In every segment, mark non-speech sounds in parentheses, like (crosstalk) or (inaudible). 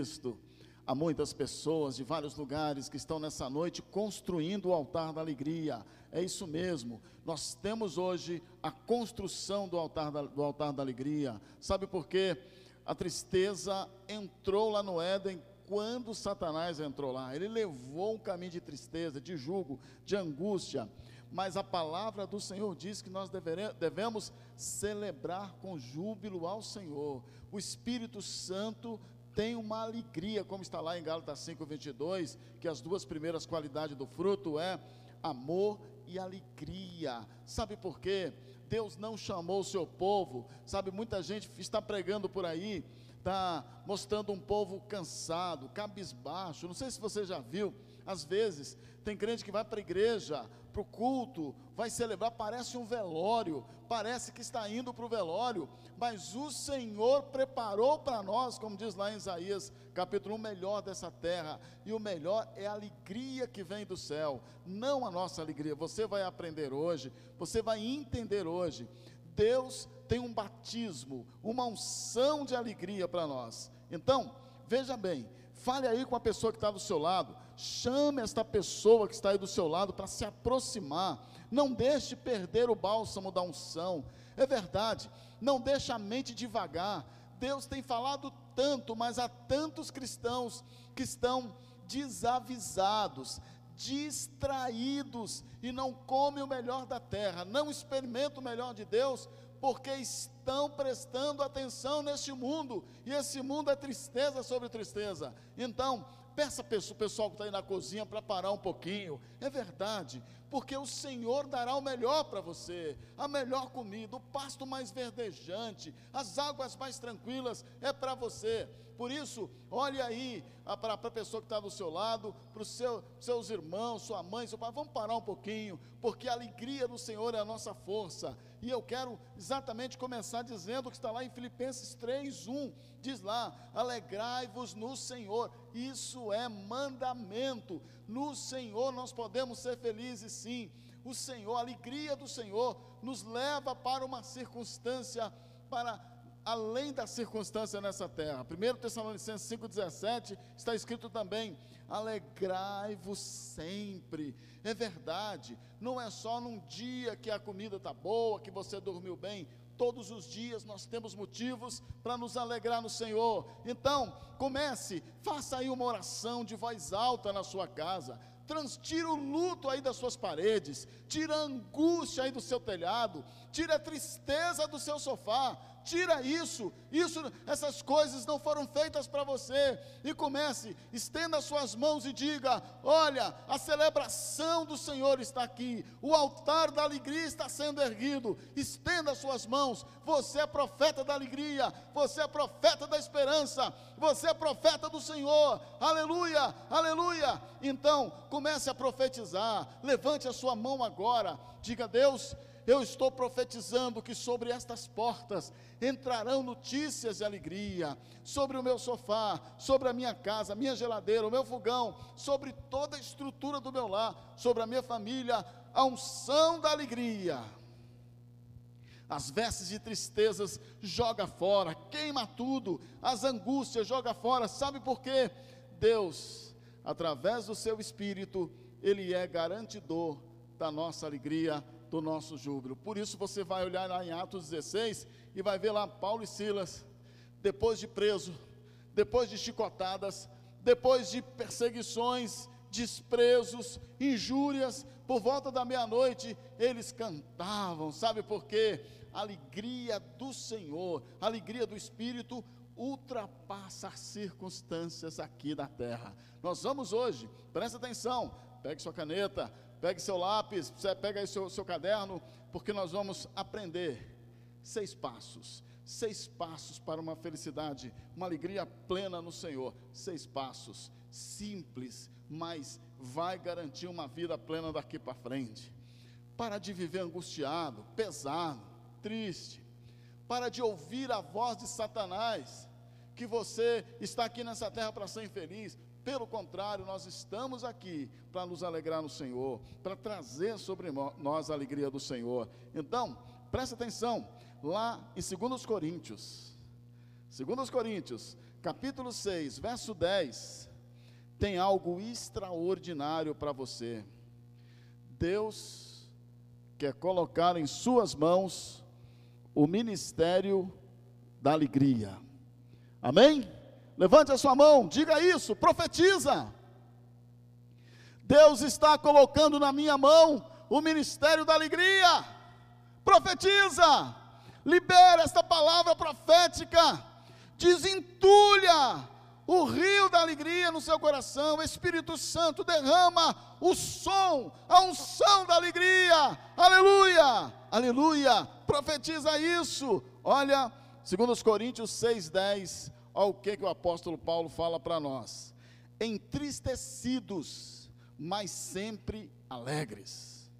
Cristo. Há muitas pessoas de vários lugares que estão nessa noite construindo o altar da alegria. É isso mesmo. Nós temos hoje a construção do altar da, do altar da alegria. Sabe por quê? A tristeza entrou lá no Éden quando Satanás entrou lá. Ele levou um caminho de tristeza, de julgo, de angústia. Mas a palavra do Senhor diz que nós devemos celebrar com júbilo ao Senhor. O Espírito Santo tem uma alegria, como está lá em Gálatas 5:22, que as duas primeiras qualidades do fruto é amor e alegria. Sabe por quê? Deus não chamou o seu povo. Sabe, muita gente está pregando por aí, está mostrando um povo cansado, cabisbaixo. Não sei se você já viu, às vezes tem crente que vai para a igreja, para o culto, vai celebrar, parece um velório, parece que está indo para o velório, mas o Senhor preparou para nós, como diz lá em Isaías capítulo 1, o melhor dessa terra, e o melhor é a alegria que vem do céu, não a nossa alegria. Você vai aprender hoje, você vai entender hoje. Deus tem um batismo, uma unção de alegria para nós. Então, veja bem, fale aí com a pessoa que está do seu lado, chame esta pessoa que está aí do seu lado para se aproximar, não deixe perder o bálsamo da unção, é verdade, não deixe a mente devagar, Deus tem falado tanto, mas há tantos cristãos que estão desavisados, distraídos e não comem o melhor da terra, não experimentam o melhor de Deus, porque estão prestando atenção neste mundo, e esse mundo é tristeza sobre tristeza. Então, Peça o pessoal que está aí na cozinha para parar um pouquinho. É verdade, porque o Senhor dará o melhor para você, a melhor comida, o pasto mais verdejante, as águas mais tranquilas é para você. Por isso, olhe aí para a pessoa que está do seu lado, para os seu, seus irmãos, sua mãe, seu pai. Vamos parar um pouquinho, porque a alegria do Senhor é a nossa força. E eu quero exatamente começar dizendo o que está lá em Filipenses 3:1. Diz lá: "Alegrai-vos no Senhor". Isso é mandamento. No Senhor nós podemos ser felizes sim. O Senhor, a alegria do Senhor nos leva para uma circunstância para além da circunstância nessa terra. 1 Tessalonicenses 5,17 está escrito também: alegrai-vos sempre. É verdade, não é só num dia que a comida está boa, que você dormiu bem. Todos os dias nós temos motivos para nos alegrar no Senhor. Então, comece, faça aí uma oração de voz alta na sua casa tira o luto aí das suas paredes, tira a angústia aí do seu telhado, tira a tristeza do seu sofá, tira isso, isso, essas coisas não foram feitas para você, e comece, estenda suas mãos e diga: olha, a celebração do Senhor está aqui, o altar da alegria está sendo erguido, estenda suas mãos, você é profeta da alegria, você é profeta da esperança, você é profeta do Senhor, aleluia, aleluia. Então, comece a profetizar, levante a sua mão agora, diga: Deus, eu estou profetizando que sobre estas portas entrarão notícias de alegria, sobre o meu sofá, sobre a minha casa, minha geladeira, o meu fogão, sobre toda a estrutura do meu lar, sobre a minha família, a unção da alegria. As vestes de tristezas joga fora, queima tudo, as angústias joga fora. Sabe por quê? Deus, através do seu espírito, ele é garantidor da nossa alegria do nosso júbilo. Por isso você vai olhar lá em Atos 16 e vai ver lá Paulo e Silas, depois de preso, depois de chicotadas, depois de perseguições, desprezos, injúrias, por volta da meia-noite, eles cantavam, sabe por quê? Alegria do Senhor, alegria do Espírito ultrapassa as circunstâncias aqui da terra. Nós vamos hoje, presta atenção, pegue sua caneta, Pegue seu lápis, pega aí seu, seu caderno, porque nós vamos aprender seis passos. Seis passos para uma felicidade, uma alegria plena no Senhor. Seis passos, simples, mas vai garantir uma vida plena daqui para frente. Para de viver angustiado, pesado, triste. Para de ouvir a voz de Satanás, que você está aqui nessa terra para ser infeliz. Pelo contrário, nós estamos aqui para nos alegrar no Senhor, para trazer sobre nós a alegria do Senhor. Então, preste atenção, lá em 2 Coríntios, 2 Coríntios, capítulo 6, verso 10, tem algo extraordinário para você. Deus quer colocar em suas mãos o ministério da alegria. Amém? Levante a sua mão, diga isso, profetiza. Deus está colocando na minha mão o ministério da alegria. Profetiza, libera esta palavra profética, desentulha o rio da alegria no seu coração, o Espírito Santo derrama o som, a unção da alegria, aleluia, aleluia, profetiza isso, olha, segundo os Coríntios 6,10, olha o que, que o apóstolo Paulo fala para nós, entristecidos, mas sempre alegres,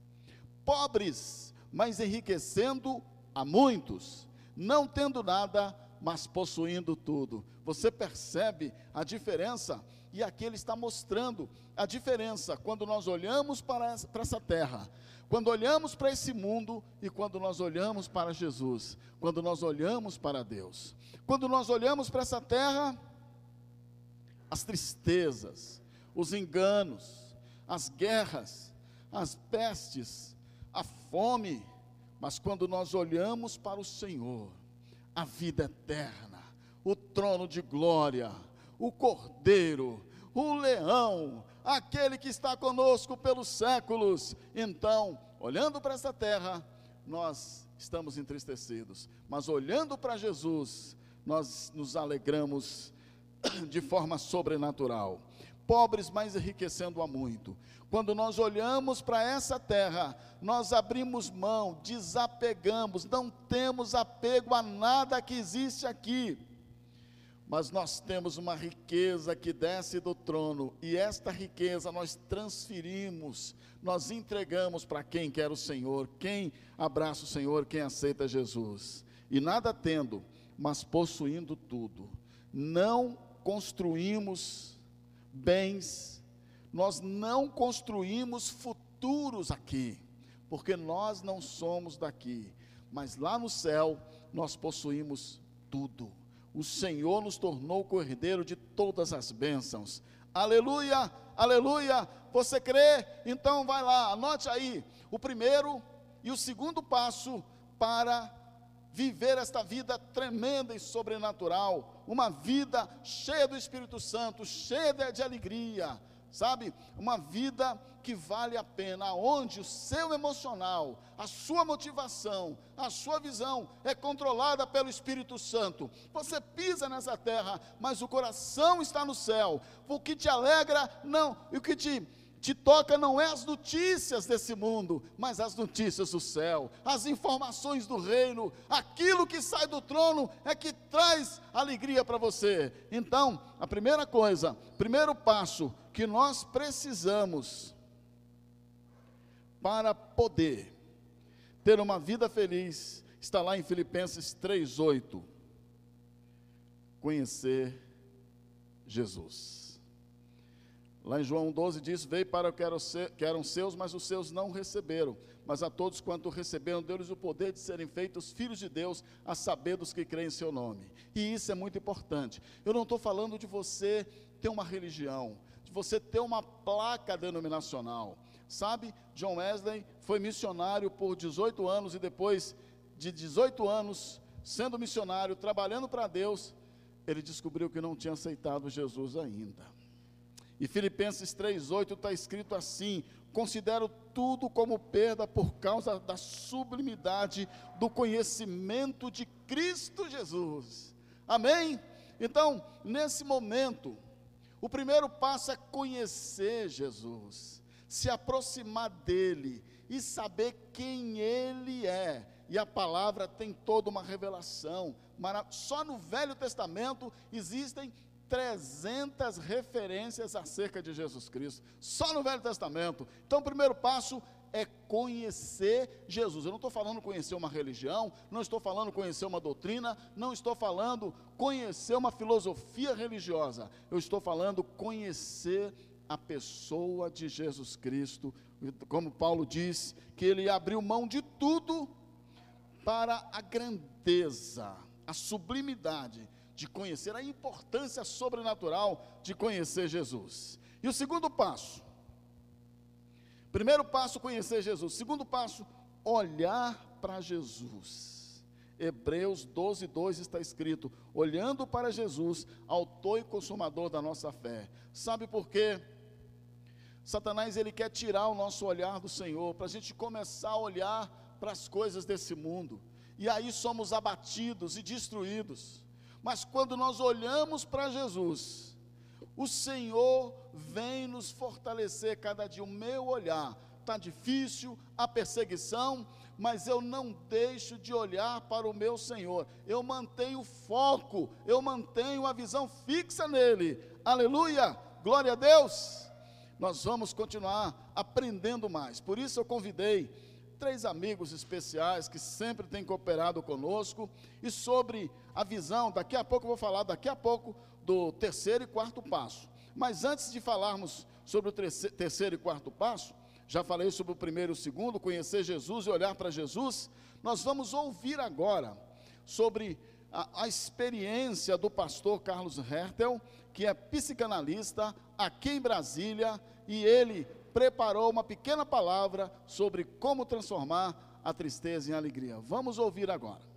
pobres, mas enriquecendo a muitos, não tendo nada, mas possuindo tudo. Você percebe a diferença? E aqui ele está mostrando a diferença quando nós olhamos para essa, para essa terra, quando olhamos para esse mundo e quando nós olhamos para Jesus, quando nós olhamos para Deus. Quando nós olhamos para essa terra, as tristezas, os enganos, as guerras, as pestes, a fome, mas quando nós olhamos para o Senhor, a vida eterna, o trono de glória, o cordeiro, o leão, aquele que está conosco pelos séculos. Então, olhando para essa terra, nós estamos entristecidos, mas olhando para Jesus, nós nos alegramos (clears throat) de forma sobrenatural. Pobres, mas enriquecendo a muito. Quando nós olhamos para essa terra, nós abrimos mão, desapegamos, não temos apego a nada que existe aqui. Mas nós temos uma riqueza que desce do trono, e esta riqueza nós transferimos, nós entregamos para quem quer o Senhor, quem abraça o Senhor, quem aceita Jesus. E nada tendo, mas possuindo tudo. Não construímos bens nós não construímos futuros aqui, porque nós não somos daqui, mas lá no céu nós possuímos tudo. O Senhor nos tornou cordeiro de todas as bênçãos. Aleluia, aleluia. Você crê? Então vai lá, anote aí o primeiro e o segundo passo para viver esta vida tremenda e sobrenatural, uma vida cheia do Espírito Santo, cheia de alegria, sabe? Uma vida que vale a pena, onde o seu emocional, a sua motivação, a sua visão é controlada pelo Espírito Santo. Você pisa nessa terra, mas o coração está no céu. O que te alegra, não, e o que te te toca não é as notícias desse mundo, mas as notícias do céu, as informações do reino, aquilo que sai do trono é que traz alegria para você. Então, a primeira coisa, primeiro passo que nós precisamos para poder ter uma vida feliz, está lá em Filipenses 3:8. Conhecer Jesus. Lá em João 12 diz: Veio para o que eram seus, mas os seus não receberam. Mas a todos quanto receberam, deu-lhes o poder de serem feitos filhos de Deus, a saber dos que creem em seu nome. E isso é muito importante. Eu não estou falando de você ter uma religião, de você ter uma placa denominacional. Sabe, John Wesley foi missionário por 18 anos e depois de 18 anos sendo missionário, trabalhando para Deus, ele descobriu que não tinha aceitado Jesus ainda. E Filipenses 3,8 está escrito assim: considero tudo como perda por causa da sublimidade do conhecimento de Cristo Jesus. Amém? Então, nesse momento, o primeiro passo é conhecer Jesus, se aproximar dele e saber quem ele é. E a palavra tem toda uma revelação. Só no Velho Testamento existem 300 referências acerca de Jesus Cristo, só no Velho Testamento. Então, o primeiro passo é conhecer Jesus. Eu não estou falando conhecer uma religião, não estou falando conhecer uma doutrina, não estou falando conhecer uma filosofia religiosa. Eu estou falando conhecer a pessoa de Jesus Cristo. Como Paulo diz, que ele abriu mão de tudo para a grandeza, a sublimidade de conhecer, a importância sobrenatural de conhecer Jesus. E o segundo passo, primeiro passo, conhecer Jesus. Segundo passo, olhar para Jesus. Hebreus 12, 2 está escrito: olhando para Jesus, autor e consumador da nossa fé. Sabe por quê? Satanás ele quer tirar o nosso olhar do Senhor, para a gente começar a olhar para as coisas desse mundo, e aí somos abatidos e destruídos. Mas quando nós olhamos para Jesus, o Senhor vem nos fortalecer cada dia. O meu olhar está difícil, a perseguição, mas eu não deixo de olhar para o meu Senhor. Eu mantenho foco, eu mantenho a visão fixa nele. Aleluia! Glória a Deus! Nós vamos continuar aprendendo mais. Por isso eu convidei três amigos especiais que sempre têm cooperado conosco e sobre a visão, daqui a pouco eu vou falar daqui a pouco do terceiro e quarto passo. Mas antes de falarmos sobre o terceiro e quarto passo, já falei sobre o primeiro e o segundo, conhecer Jesus e olhar para Jesus, nós vamos ouvir agora sobre a, a experiência do pastor Carlos Hertel, que é psicanalista aqui em Brasília, e ele preparou uma pequena palavra sobre como transformar a tristeza em alegria. Vamos ouvir agora.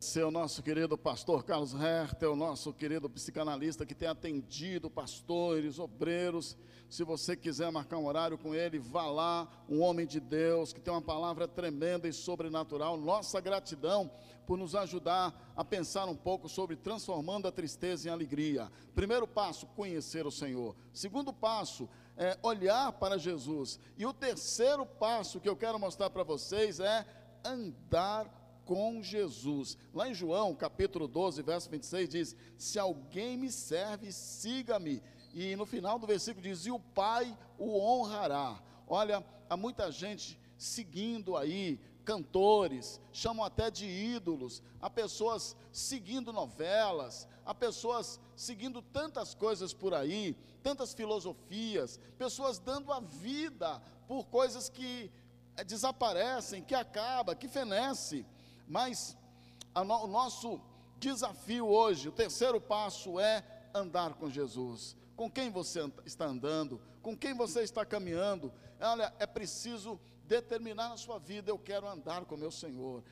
Seu nosso querido pastor Carlos Hertel, nosso querido psicanalista que tem atendido pastores, obreiros. Se você quiser marcar um horário com ele, vá lá, um homem de Deus que tem uma palavra tremenda e sobrenatural. Nossa gratidão por nos ajudar a pensar um pouco sobre transformando a tristeza em alegria. Primeiro passo, conhecer o Senhor. Segundo passo, é, olhar para Jesus. E o terceiro passo que eu quero mostrar para vocês é andar com Jesus. Lá em João, capítulo 12, verso 26, diz: Se alguém me serve, siga-me. E no final do versículo diz: E o Pai o honrará. Olha, há muita gente seguindo aí cantores, chamam até de ídolos, há pessoas seguindo novelas, há pessoas seguindo tantas coisas por aí, tantas filosofias, pessoas dando a vida por coisas que desaparecem, que acaba, que fenece. Mas no, o nosso desafio hoje, o terceiro passo é andar com Jesus. Com quem você está andando? Com quem você está caminhando? Olha, é preciso determinar na sua vida, eu quero andar com meu Senhor.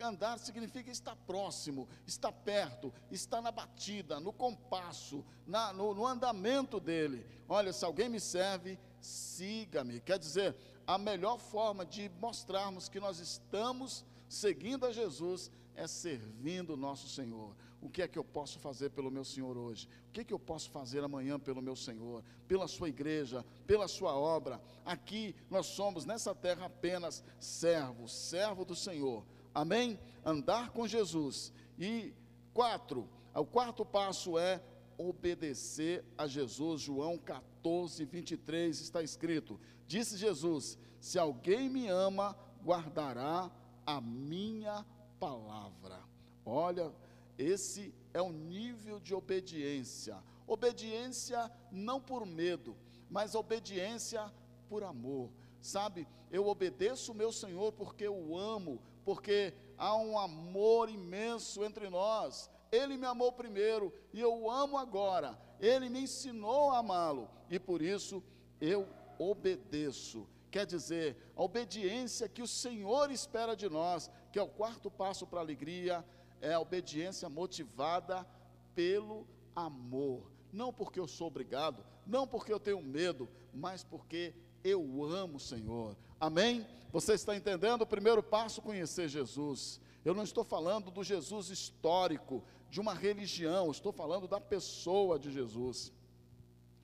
Andar significa estar próximo, estar perto, estar na batida, no compasso, na, no, no andamento dele. Olha, se alguém me serve, siga-me. Quer dizer, a melhor forma de mostrarmos que nós estamos seguindo a Jesus é servindo o nosso Senhor. O que é que eu posso fazer pelo meu Senhor hoje? O que é que eu posso fazer amanhã pelo meu Senhor? Pela sua igreja, pela sua obra. Aqui nós somos nessa terra apenas servos, servo do Senhor. Amém? Andar com Jesus. E quatro, o quarto passo é obedecer a Jesus. João 14, 23 está escrito: Disse Jesus: Se alguém me ama, guardará a minha palavra. Olha, esse é o nível de obediência. Obediência não por medo, mas obediência por amor. Sabe, eu obedeço o meu Senhor porque eu amo, porque há um amor imenso entre nós. Ele me amou primeiro e eu amo agora. Ele me ensinou a amá-lo e por isso eu obedeço. Quer dizer, a obediência que o Senhor espera de nós, que é o quarto passo para a alegria, é a obediência motivada pelo amor. Não porque eu sou obrigado, não porque eu tenho medo, mas porque eu amo o Senhor. Amém? Você está entendendo? O primeiro passo, conhecer Jesus. Eu não estou falando do Jesus histórico, de uma religião, estou falando da pessoa de Jesus.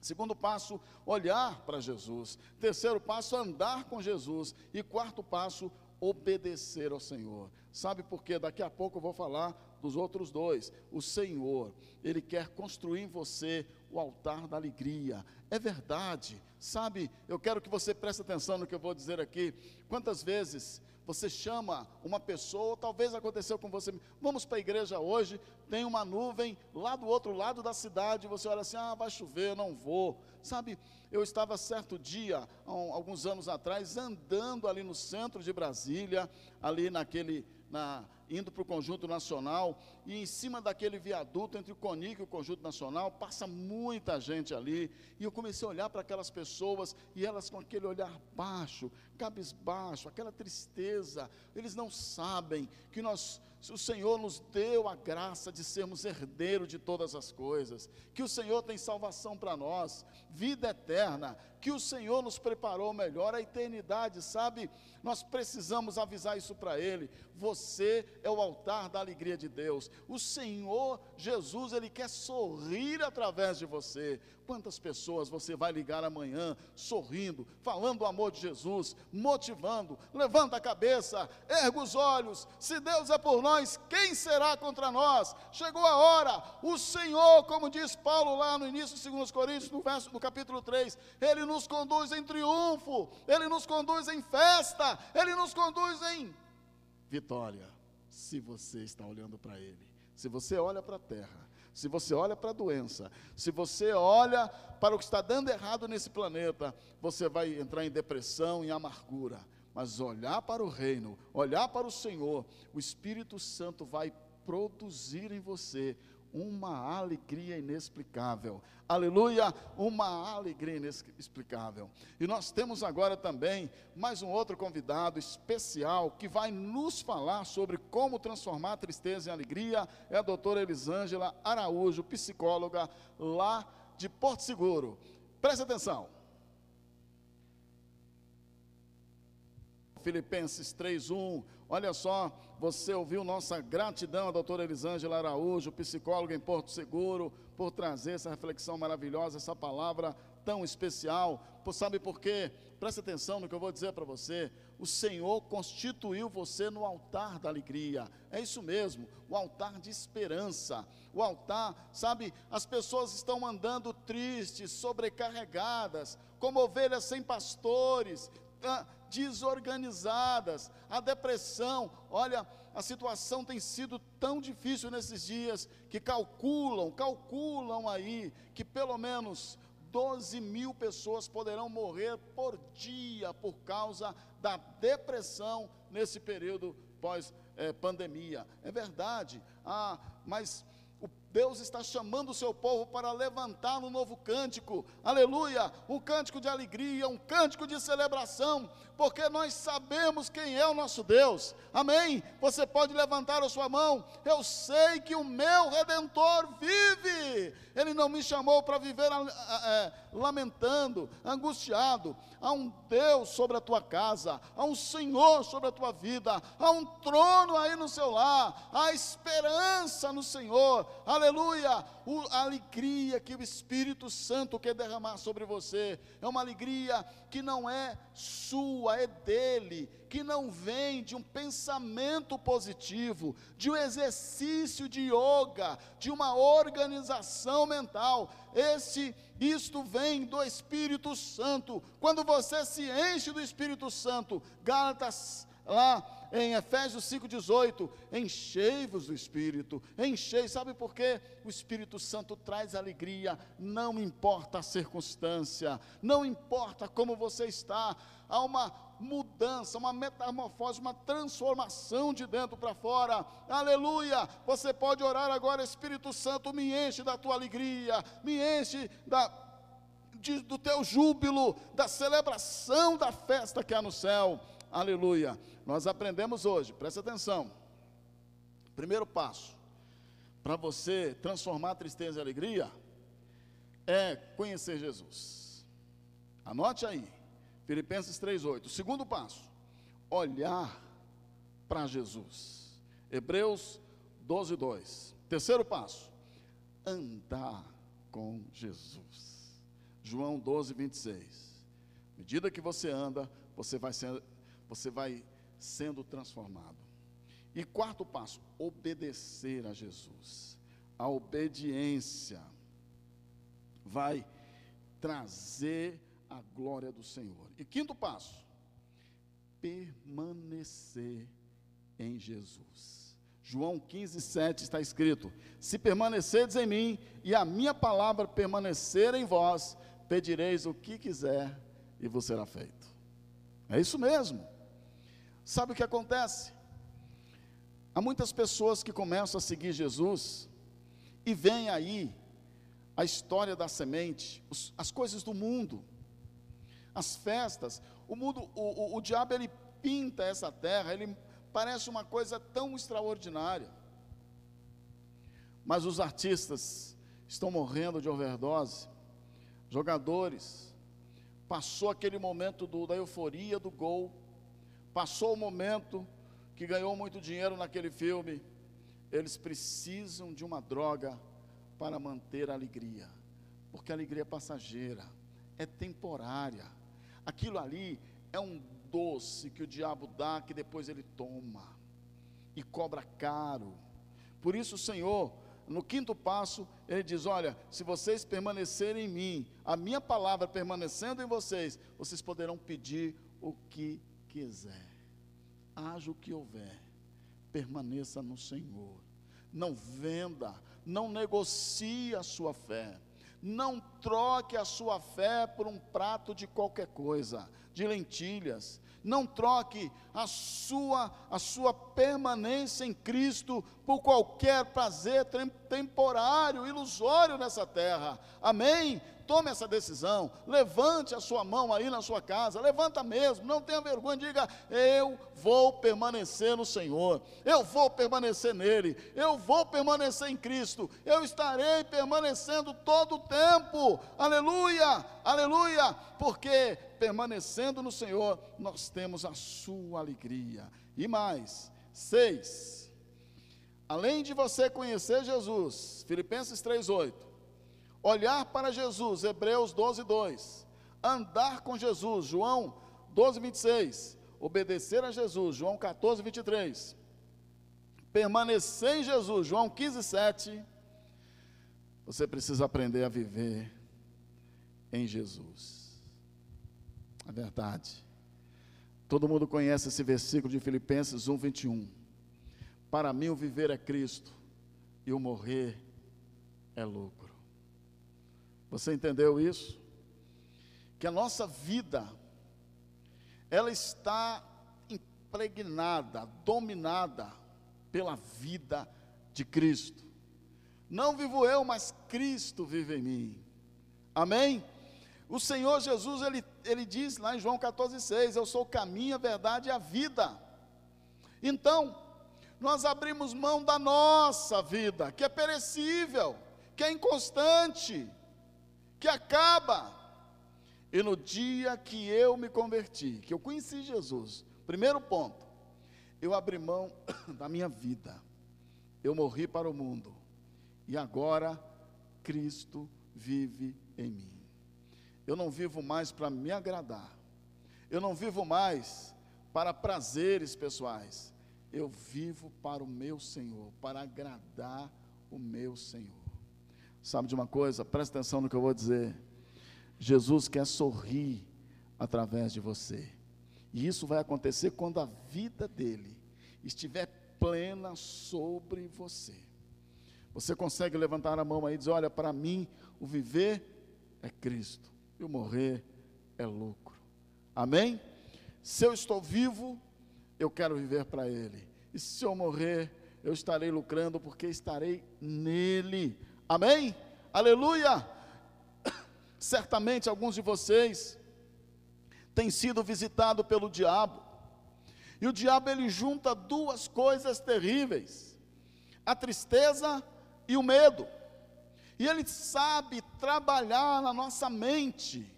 Segundo passo, olhar para Jesus. Terceiro passo, andar com Jesus. E quarto passo, obedecer ao Senhor. Sabe por quê? Daqui a pouco eu vou falar dos outros dois. O Senhor, Ele quer construir em você o altar da alegria. É verdade. Sabe, eu quero que você preste atenção no que eu vou dizer aqui. Quantas vezes você chama uma pessoa, talvez aconteceu com você, vamos para a igreja hoje, tem uma nuvem lá do outro lado da cidade, você olha assim, ah, vai chover, não vou. Sabe, eu estava certo dia, alguns anos atrás, andando ali no centro de Brasília, ali naquele, na, indo para o Conjunto Nacional, e em cima daquele viaduto entre o Conic e o Conjunto Nacional, passa muita gente ali, e eu comecei a olhar para aquelas pessoas, e elas com aquele olhar baixo, cabisbaixo, aquela tristeza, eles não sabem que nós o Senhor nos deu a graça de sermos herdeiros de todas as coisas, que o Senhor tem salvação para nós, vida eterna, que o Senhor nos preparou melhor, a eternidade, sabe? Nós precisamos avisar isso para Ele. Você é o altar da alegria de Deus. O Senhor Jesus, Ele quer sorrir através de você. Quantas pessoas você vai ligar amanhã, sorrindo, falando do amor de Jesus, motivando, levanta a cabeça, erga os olhos. Se Deus é por nós, quem será contra nós? Chegou a hora. O Senhor, como diz Paulo lá no início de 2 Coríntios, no, verso, no capítulo 3, Ele nos conduz em triunfo, Ele nos conduz em festa, Ele nos conduz em vitória. Se você está olhando para Ele, se você olha para a terra, se você olha para a doença, se você olha para o que está dando errado nesse planeta, você vai entrar em depressão, em amargura. Mas olhar para o reino, olhar para o Senhor, o Espírito Santo vai produzir em você uma alegria inexplicável. Aleluia, uma alegria inexplicável. E nós temos agora também mais um outro convidado especial que vai nos falar sobre como transformar tristeza em alegria. É a doutora Elisângela Araújo, psicóloga lá de Porto Seguro. Preste atenção. Filipenses 3:1. Olha só, você ouviu nossa gratidão à doutora Elisângela Araújo, psicóloga em Porto Seguro, por trazer essa reflexão maravilhosa, essa palavra tão especial. Sabe por quê? Preste atenção no que eu vou dizer para você. O Senhor constituiu você no altar da alegria. É isso mesmo, o altar de esperança. O altar, sabe, as pessoas estão andando tristes, sobrecarregadas, como ovelhas sem pastores, desorganizadas, a depressão. Olha, a situação tem sido tão difícil nesses dias que calculam, calculam aí que pelo menos 12 mil pessoas poderão morrer por dia por causa da depressão nesse período pós-pandemia. É, é verdade, ah, mas Deus está chamando o seu povo para levantar um novo cântico, aleluia, um cântico de alegria, um cântico de celebração, porque nós sabemos quem é o nosso Deus, amém? Você pode levantar a sua mão, eu sei que o meu redentor vive, ele não me chamou para viver é, lamentando, angustiado, há um Deus sobre a tua casa, há um Senhor sobre a tua vida, há um trono aí no seu lar, há esperança no Senhor, aleluia, a alegria que o Espírito Santo quer derramar sobre você, é uma alegria que não é sua, é dele, que não vem de um pensamento positivo, de um exercício de yoga, de uma organização mental. Esse isto vem do Espírito Santo. Quando você se enche do Espírito Santo, Gálatas lá em Efésios 5,18, enchei-vos do Espírito, enchei, sabe por quê? O Espírito Santo traz alegria, não importa a circunstância, não importa como você está, há uma mudança, uma metamorfose, uma transformação de dentro para fora, aleluia, você pode orar agora, Espírito Santo, me enche da tua alegria, me enche da, do teu júbilo, da celebração da festa que há no céu, aleluia, nós aprendemos hoje, presta atenção. Primeiro passo para você transformar tristeza em alegria é conhecer Jesus. Anote aí, Filipenses 3:8. Segundo passo, olhar para Jesus. Hebreus 12:2. Terceiro passo, andar com Jesus. João 12:26. À medida que você anda, você vai ser, você vai sendo transformado. E quarto passo, obedecer a Jesus. A obediência vai trazer a glória do Senhor. E quinto passo, permanecer em Jesus. João 15, 7 está escrito: Se permanecerdes em mim e a minha palavra permanecer em vós, pedireis o que quiser e vos será feito. É isso mesmo. Sabe o que acontece? Há muitas pessoas que começam a seguir Jesus e vem aí a história da semente, os, as coisas do mundo, as festas. O mundo, o, o, o diabo ele pinta essa terra, ele parece uma coisa tão extraordinária. Mas os artistas estão morrendo de overdose, jogadores, passou aquele momento do, da euforia do gol, passou o momento que ganhou muito dinheiro naquele filme, eles precisam de uma droga para manter a alegria, porque a alegria é passageira, é temporária. Aquilo ali é um doce que o diabo dá, que depois ele toma e cobra caro. Por isso, o Senhor, no quinto passo, ele diz: Olha, se vocês permanecerem em mim, a minha palavra permanecendo em vocês, vocês poderão pedir o que quiser haja o que houver, permaneça no Senhor. Não venda, não negocie a sua fé. Não troque a sua fé por um prato de qualquer coisa, de lentilhas. Não troque a sua a sua permanência em Cristo por qualquer prazer temporário, ilusório nessa terra. Amém? Tome essa decisão, levante a sua mão aí na sua casa, levanta mesmo, não tenha vergonha, diga: Eu vou permanecer no Senhor, eu vou permanecer nele, eu vou permanecer em Cristo, eu estarei permanecendo todo o tempo, aleluia, aleluia, porque permanecendo no Senhor, nós temos a sua alegria. E mais, seis, além de você conhecer Jesus, Filipenses 3,8 Olhar para Jesus, Hebreus 12, 2. Andar com Jesus, João 12, 26. Obedecer a Jesus, João 14, 23. Permanecer em Jesus, João 15, 7. Você precisa aprender a viver em Jesus. É verdade. Todo mundo conhece esse versículo de Filipenses 1, 21. Para mim o viver é Cristo e o morrer é lucro. Você entendeu isso? Que a nossa vida, ela está impregnada, dominada pela vida de Cristo. Não vivo eu, mas Cristo vive em mim. Amém? O Senhor Jesus, ele, ele diz lá em João 14,6: Eu sou o caminho, a verdade e a vida. Então, nós abrimos mão da nossa vida, que é perecível, que é inconstante, que acaba. E no dia que eu me converti, que eu conheci Jesus, primeiro ponto, eu abri mão (coughs) da minha vida, eu morri para o mundo, e agora Cristo vive em mim. Eu não vivo mais para me agradar, eu não vivo mais para prazeres pessoais, eu vivo para o meu Senhor, para agradar o meu Senhor. Sabe de uma coisa? Presta atenção no que eu vou dizer. Jesus quer sorrir através de você. E isso vai acontecer quando a vida dele estiver plena sobre você. Você consegue levantar a mão aí e dizer: Olha, para mim o viver é Cristo e o morrer é lucro. Amém? Se eu estou vivo, eu quero viver para Ele. E se eu morrer, eu estarei lucrando porque estarei nele. Amém? Aleluia! (coughs) Certamente alguns de vocês têm sido visitados pelo diabo. E o diabo ele junta duas coisas terríveis: a tristeza e o medo. E ele sabe trabalhar na nossa mente.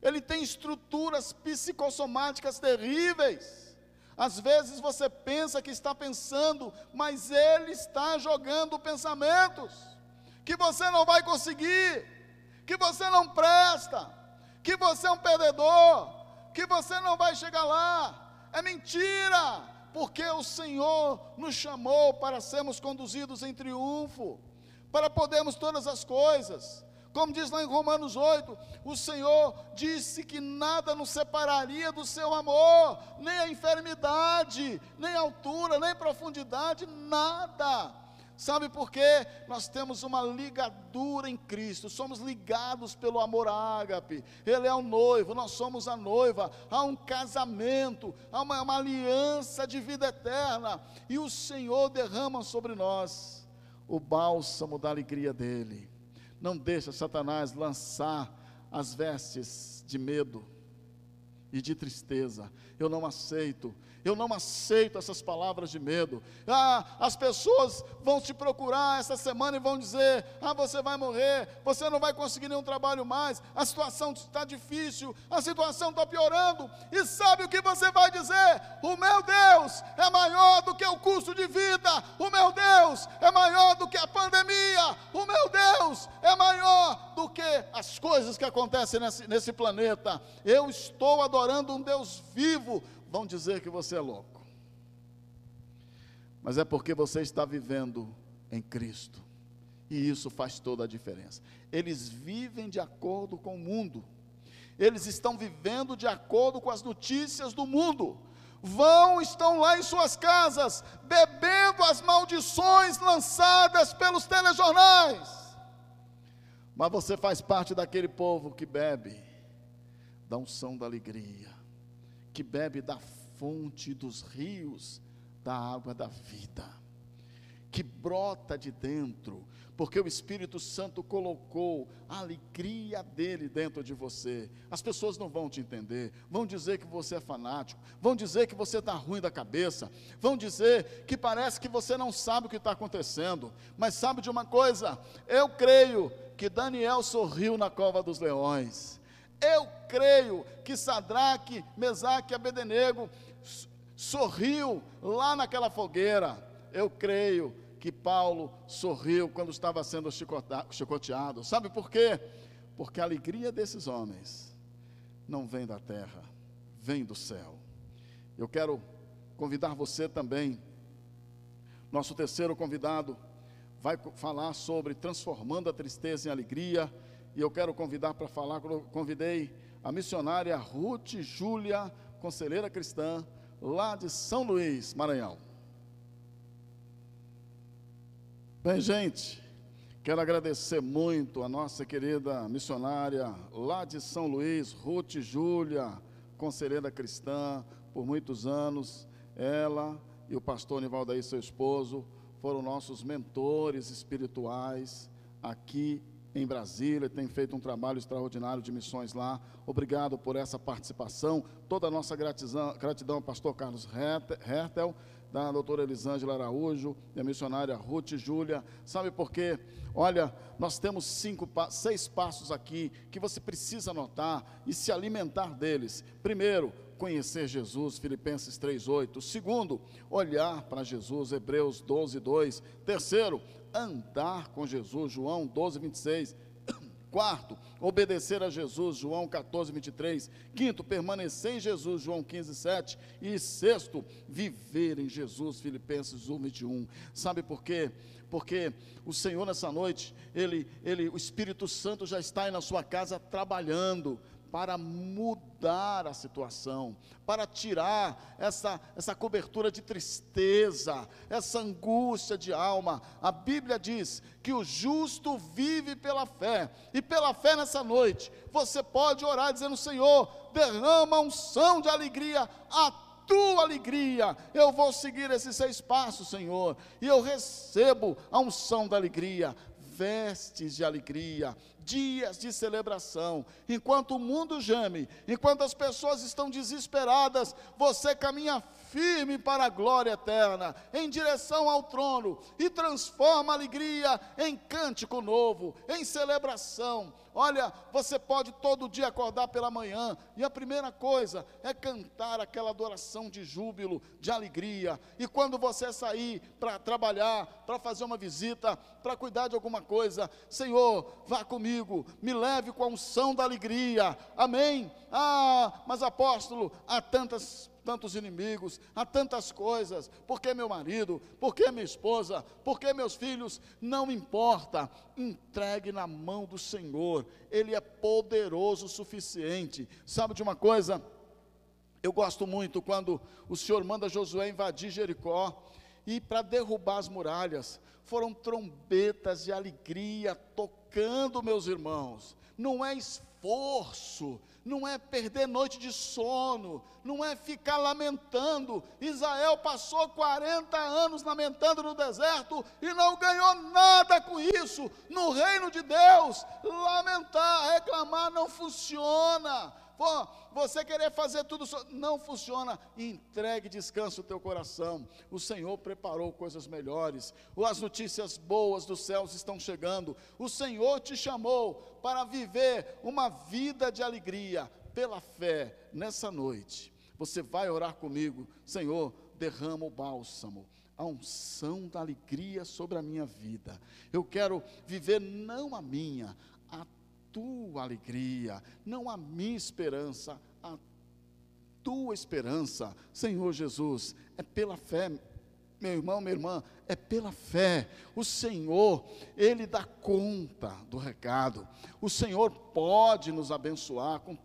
Ele tem estruturas psicossomáticas terríveis. Às vezes você pensa que está pensando, mas ele está jogando pensamentos que você não vai conseguir, que você não presta, que você é um perdedor, que você não vai chegar lá. É mentira, porque o Senhor nos chamou para sermos conduzidos em triunfo, para podermos todas as coisas. Como diz lá em Romanos 8, o Senhor disse que nada nos separaria do seu amor, nem a enfermidade, nem a altura, nem a profundidade, nada Sabe por quê? Nós temos uma ligadura em Cristo, somos ligados pelo amor ágape. Ele é o noivo, nós somos a noiva. Há um casamento, há uma, uma aliança de vida eterna, e o Senhor derrama sobre nós o bálsamo da alegria dele. Não deixa Satanás lançar as vestes de medo e de tristeza. Eu não aceito eu não aceito essas palavras de medo. Ah, as pessoas vão te procurar essa semana e vão dizer: Ah, você vai morrer, você não vai conseguir nenhum trabalho mais, a situação está difícil, a situação está piorando. E sabe o que você vai dizer? O meu Deus é maior do que o custo de vida, o meu Deus é maior do que a pandemia, o meu Deus é maior do que as coisas que acontecem nesse, nesse planeta. Eu estou adorando um Deus vivo, vão dizer que você é louco. Mas é porque você está vivendo em Cristo. E isso faz toda a diferença. Eles vivem de acordo com o mundo. Eles estão vivendo de acordo com as notícias do mundo. Vão, estão lá em suas casas, bebendo as maldições lançadas pelos telejornais. Mas você faz parte daquele povo que bebe da unção da alegria que bebe da fonte dos rios da água da vida, que brota de dentro, porque o Espírito Santo colocou a alegria dele dentro de você. As pessoas não vão te entender, vão dizer que você é fanático, vão dizer que você está ruim da cabeça, vão dizer que parece que você não sabe o que está acontecendo, mas sabe de uma coisa? Eu creio que Daniel sorriu na cova dos leões. Eu creio que Sadraque, Mesaque e Abednego sorriu lá naquela fogueira. Eu creio que Paulo sorriu quando estava sendo chicoteado. Sabe por quê? Porque a alegria desses homens não vem da terra, vem do céu. Eu quero convidar você também. Nosso terceiro convidado vai falar sobre transformando a tristeza em alegria e eu quero convidar para falar, convidei a missionária Ruth Júlia, conselheira cristã, lá de São Luís, Maranhão. Bem, gente, quero agradecer muito a nossa querida missionária lá de São Luís, Ruth Júlia, conselheira cristã, por muitos anos. Ela e o pastor Nivaldaí, seu esposo, foram nossos mentores espirituais aqui em Brasília, tem feito um trabalho extraordinário de missões lá. Obrigado por essa participação. Toda a nossa gratidão, gratidão ao pastor Carlos Hertel, da doutora Elisângela Araújo e a missionária Ruth Júlia. Sabe por quê? Olha, nós temos cinco, seis passos aqui que você precisa anotar e se alimentar deles. Primeiro, conhecer Jesus, Filipenses 3:8. Segundo, olhar para Jesus, Hebreus 12:2. Terceiro, andar com Jesus, João 12, 26. Quarto, obedecer a Jesus, João 14, 23. Quinto, permanecer em Jesus, João 15, 7. E sexto, viver em Jesus, Filipenses 1, 21. Sabe por quê? Porque o Senhor nessa noite, ele, ele, o Espírito Santo já está aí na sua casa trabalhando para mudar a situação, para tirar essa, essa cobertura de tristeza, essa angústia de alma. A Bíblia diz que o justo vive pela fé, e pela fé nessa noite, você pode orar dizendo: Senhor, derrama som de alegria a tua alegria. Eu vou seguir esses seis passos, Senhor, e eu recebo a unção da alegria vestes de alegria, dias de celebração. Enquanto o mundo geme, enquanto as pessoas estão desesperadas, você caminha firme para a glória eterna, em direção ao trono, e transforma a alegria em cântico novo, em celebração. Olha, você pode todo dia acordar pela manhã, e a primeira coisa é cantar aquela adoração de júbilo, de alegria. E quando você sair para trabalhar, para fazer uma visita, para cuidar de alguma coisa, Senhor, vá comigo, me leve com a unção da alegria. Amém? Ah, mas apóstolo, há tantas tantos inimigos, há tantas coisas. Por que meu marido? Por que minha esposa? Por que meus filhos? Não importa. Entregue na mão do Senhor. Ele é poderoso o suficiente. Sabe de uma coisa? Eu gosto muito quando o Senhor manda Josué invadir Jericó. e para derrubar as muralhas. Foram trombetas de alegria tocando, meus irmãos. Não é esforço, não é perder noite de sono, não é ficar lamentando. Israel passou 40 anos lamentando no deserto e não ganhou nada com isso. No reino de Deus, lamentar, reclamar não funciona. Pô, você querer fazer tudo, não funciona. Entregue descanso o teu coração. O Senhor preparou coisas melhores. As notícias boas dos céus estão chegando. O Senhor te chamou para viver uma vida de alegria pela fé nessa noite. Você vai orar comigo, Senhor, derrama o bálsamo a unção da alegria sobre a minha vida. Eu quero viver não a minha, tua alegria, não a minha esperança, a tua esperança, Senhor Jesus, é pela fé, meu irmão, minha irmã, é pela fé. O Senhor, Ele dá conta do recado. O Senhor pode nos abençoar com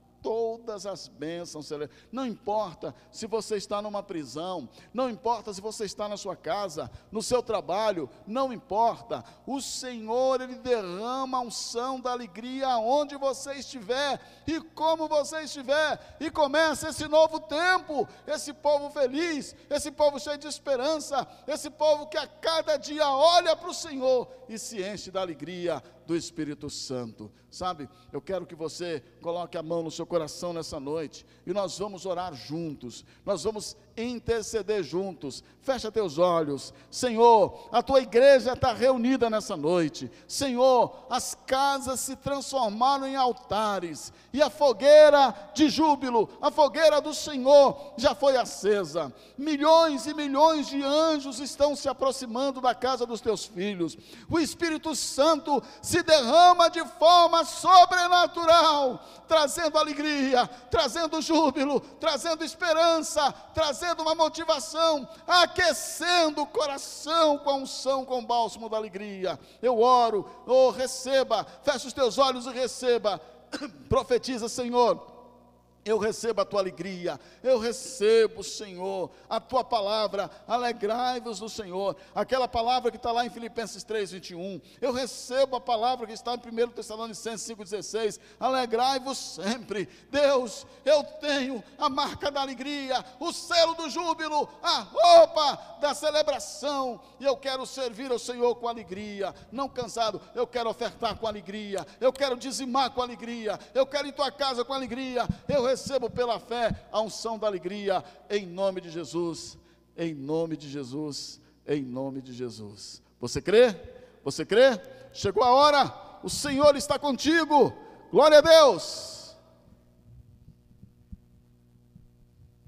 todas as bênçãos Não importa se você está numa prisão, não importa se você está na sua casa, no seu trabalho, não importa. O Senhor, Ele derrama a unção da alegria aonde você estiver e como você estiver, e começa esse novo tempo, esse povo feliz, esse povo cheio de esperança, esse povo que a cada dia olha para o Senhor e se enche da alegria do Espírito Santo. Sabe, eu quero que você coloque a mão no seu coração nessa noite e nós vamos orar juntos, nós vamos interceder juntos. Fecha teus olhos, Senhor. A tua igreja está reunida nessa noite, Senhor. As casas se transformaram em altares e a fogueira de júbilo, a fogueira do Senhor já foi acesa. Milhões e milhões de anjos estão se aproximando da casa dos teus filhos. O Espírito Santo se derrama de forma sobrenatural, trazendo alegria, trazendo júbilo, trazendo esperança, trazendo uma motivação, aquecendo o coração com a unção, com o bálsamo da alegria. Eu oro, oh, receba, fecha os teus olhos e receba. (coughs) Profetiza, Senhor eu recebo a tua alegria, eu recebo, Senhor, a tua palavra, alegrai-vos no Senhor, aquela palavra que está lá em Filipenses 3, 21, eu recebo a palavra que está em 1 Tessalonicenses 5,16, alegrai-vos sempre, Deus, eu tenho a marca da alegria, o selo do júbilo, a roupa da celebração, e eu quero servir ao Senhor com alegria, não cansado, eu quero ofertar com alegria, eu quero dizimar com alegria, eu quero ir em tua casa com alegria, eu recebo pela fé a unção da alegria, em nome de Jesus, em nome de Jesus, em nome de Jesus. Você crê? Você crê? Chegou a hora, o Senhor está contigo, glória a Deus.